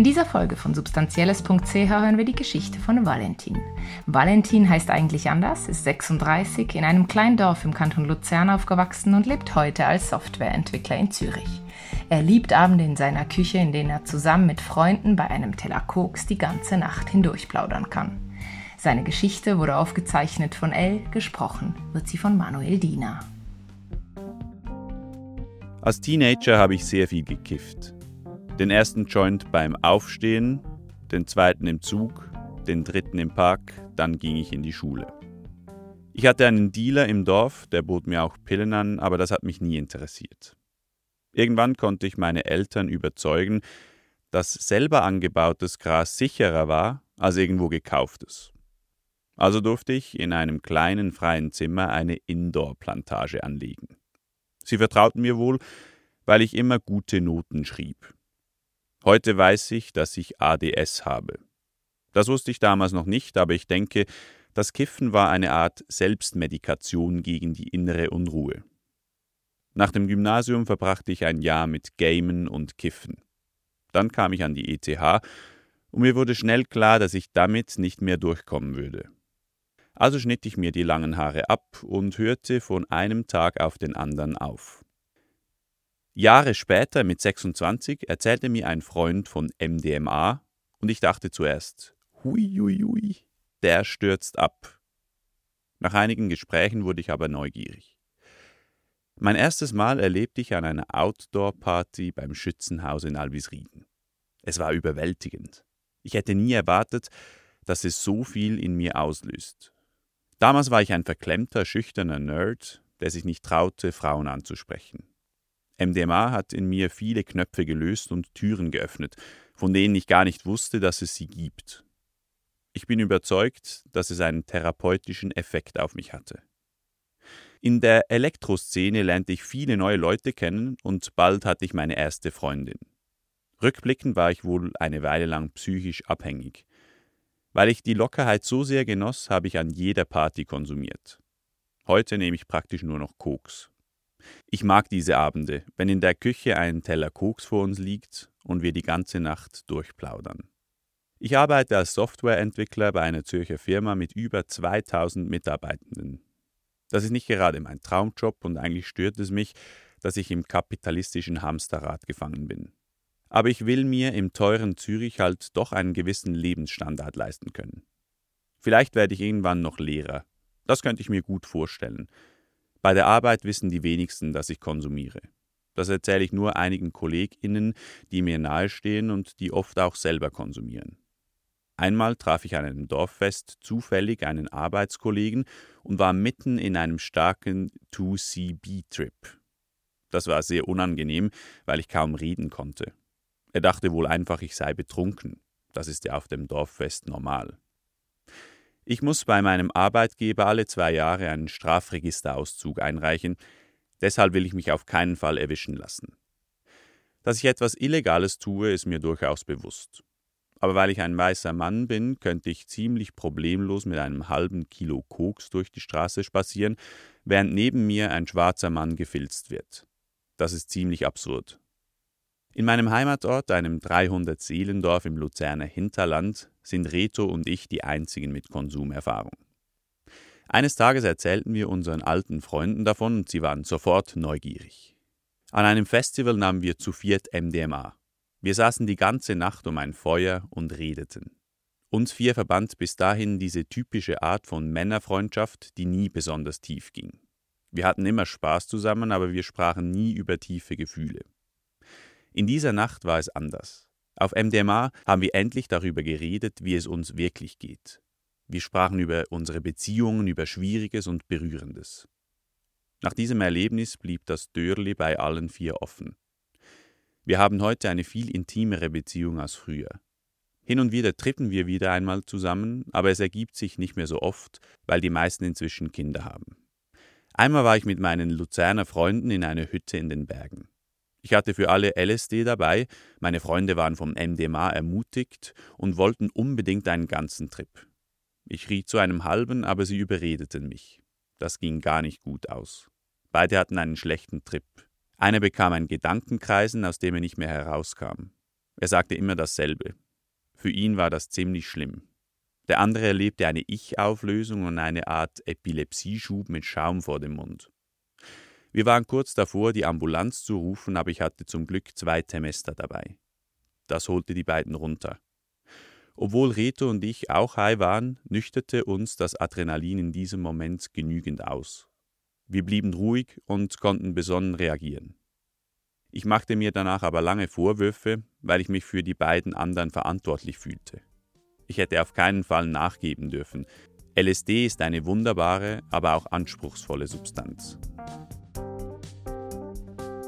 In dieser Folge von substanzielles.ch hören wir die Geschichte von Valentin. Valentin heißt eigentlich anders, ist 36, in einem kleinen Dorf im Kanton Luzern aufgewachsen und lebt heute als Softwareentwickler in Zürich. Er liebt Abende in seiner Küche, in denen er zusammen mit Freunden bei einem Teller Koks die ganze Nacht hindurch plaudern kann. Seine Geschichte wurde aufgezeichnet von Elle, gesprochen wird sie von Manuel Diener. Als Teenager habe ich sehr viel gekifft. Den ersten Joint beim Aufstehen, den zweiten im Zug, den dritten im Park, dann ging ich in die Schule. Ich hatte einen Dealer im Dorf, der bot mir auch Pillen an, aber das hat mich nie interessiert. Irgendwann konnte ich meine Eltern überzeugen, dass selber angebautes Gras sicherer war als irgendwo gekauftes. Also durfte ich in einem kleinen freien Zimmer eine Indoor-Plantage anlegen. Sie vertrauten mir wohl, weil ich immer gute Noten schrieb. Heute weiß ich, dass ich ADS habe. Das wusste ich damals noch nicht, aber ich denke, das Kiffen war eine Art Selbstmedikation gegen die innere Unruhe. Nach dem Gymnasium verbrachte ich ein Jahr mit Gamen und Kiffen. Dann kam ich an die ETH und mir wurde schnell klar, dass ich damit nicht mehr durchkommen würde. Also schnitt ich mir die langen Haare ab und hörte von einem Tag auf den anderen auf. Jahre später, mit 26, erzählte mir ein Freund von MDMA und ich dachte zuerst, hui, hui, hui, der stürzt ab. Nach einigen Gesprächen wurde ich aber neugierig. Mein erstes Mal erlebte ich an einer Outdoor-Party beim Schützenhaus in Albisrieden. Es war überwältigend. Ich hätte nie erwartet, dass es so viel in mir auslöst. Damals war ich ein verklemmter, schüchterner Nerd, der sich nicht traute, Frauen anzusprechen. MDMA hat in mir viele Knöpfe gelöst und Türen geöffnet, von denen ich gar nicht wusste, dass es sie gibt. Ich bin überzeugt, dass es einen therapeutischen Effekt auf mich hatte. In der Elektroszene lernte ich viele neue Leute kennen und bald hatte ich meine erste Freundin. Rückblickend war ich wohl eine Weile lang psychisch abhängig. Weil ich die Lockerheit so sehr genoss, habe ich an jeder Party konsumiert. Heute nehme ich praktisch nur noch Koks. Ich mag diese Abende, wenn in der Küche ein Teller Koks vor uns liegt und wir die ganze Nacht durchplaudern. Ich arbeite als Softwareentwickler bei einer Zürcher Firma mit über 2000 Mitarbeitenden. Das ist nicht gerade mein Traumjob und eigentlich stört es mich, dass ich im kapitalistischen Hamsterrad gefangen bin. Aber ich will mir im teuren Zürich halt doch einen gewissen Lebensstandard leisten können. Vielleicht werde ich irgendwann noch Lehrer. Das könnte ich mir gut vorstellen. Bei der Arbeit wissen die wenigsten, dass ich konsumiere. Das erzähle ich nur einigen KollegInnen, die mir nahestehen und die oft auch selber konsumieren. Einmal traf ich an einem Dorffest zufällig einen Arbeitskollegen und war mitten in einem starken 2CB-Trip. Das war sehr unangenehm, weil ich kaum reden konnte. Er dachte wohl einfach, ich sei betrunken. Das ist ja auf dem Dorffest normal. Ich muss bei meinem Arbeitgeber alle zwei Jahre einen Strafregisterauszug einreichen, deshalb will ich mich auf keinen Fall erwischen lassen. Dass ich etwas Illegales tue, ist mir durchaus bewusst. Aber weil ich ein weißer Mann bin, könnte ich ziemlich problemlos mit einem halben Kilo Koks durch die Straße spazieren, während neben mir ein schwarzer Mann gefilzt wird. Das ist ziemlich absurd. In meinem Heimatort, einem 300-Seelendorf im Luzerner Hinterland, sind Reto und ich die einzigen mit Konsumerfahrung. Eines Tages erzählten wir unseren alten Freunden davon und sie waren sofort neugierig. An einem Festival nahmen wir zu viert MDMA. Wir saßen die ganze Nacht um ein Feuer und redeten. Uns vier verband bis dahin diese typische Art von Männerfreundschaft, die nie besonders tief ging. Wir hatten immer Spaß zusammen, aber wir sprachen nie über tiefe Gefühle. In dieser Nacht war es anders. Auf MDMA haben wir endlich darüber geredet, wie es uns wirklich geht. Wir sprachen über unsere Beziehungen, über Schwieriges und Berührendes. Nach diesem Erlebnis blieb das Dörli bei allen vier offen. Wir haben heute eine viel intimere Beziehung als früher. Hin und wieder trippen wir wieder einmal zusammen, aber es ergibt sich nicht mehr so oft, weil die meisten inzwischen Kinder haben. Einmal war ich mit meinen Luzerner Freunden in einer Hütte in den Bergen. Ich hatte für alle LSD dabei, meine Freunde waren vom MDMA ermutigt und wollten unbedingt einen ganzen Trip. Ich riet zu einem halben, aber sie überredeten mich. Das ging gar nicht gut aus. Beide hatten einen schlechten Trip. Einer bekam ein Gedankenkreisen, aus dem er nicht mehr herauskam. Er sagte immer dasselbe. Für ihn war das ziemlich schlimm. Der andere erlebte eine Ich-Auflösung und eine Art Epilepsieschub mit Schaum vor dem Mund. Wir waren kurz davor, die Ambulanz zu rufen, aber ich hatte zum Glück zwei Temester dabei. Das holte die beiden runter. Obwohl Reto und ich auch high waren, nüchterte uns das Adrenalin in diesem Moment genügend aus. Wir blieben ruhig und konnten besonnen reagieren. Ich machte mir danach aber lange Vorwürfe, weil ich mich für die beiden anderen verantwortlich fühlte. Ich hätte auf keinen Fall nachgeben dürfen. LSD ist eine wunderbare, aber auch anspruchsvolle Substanz.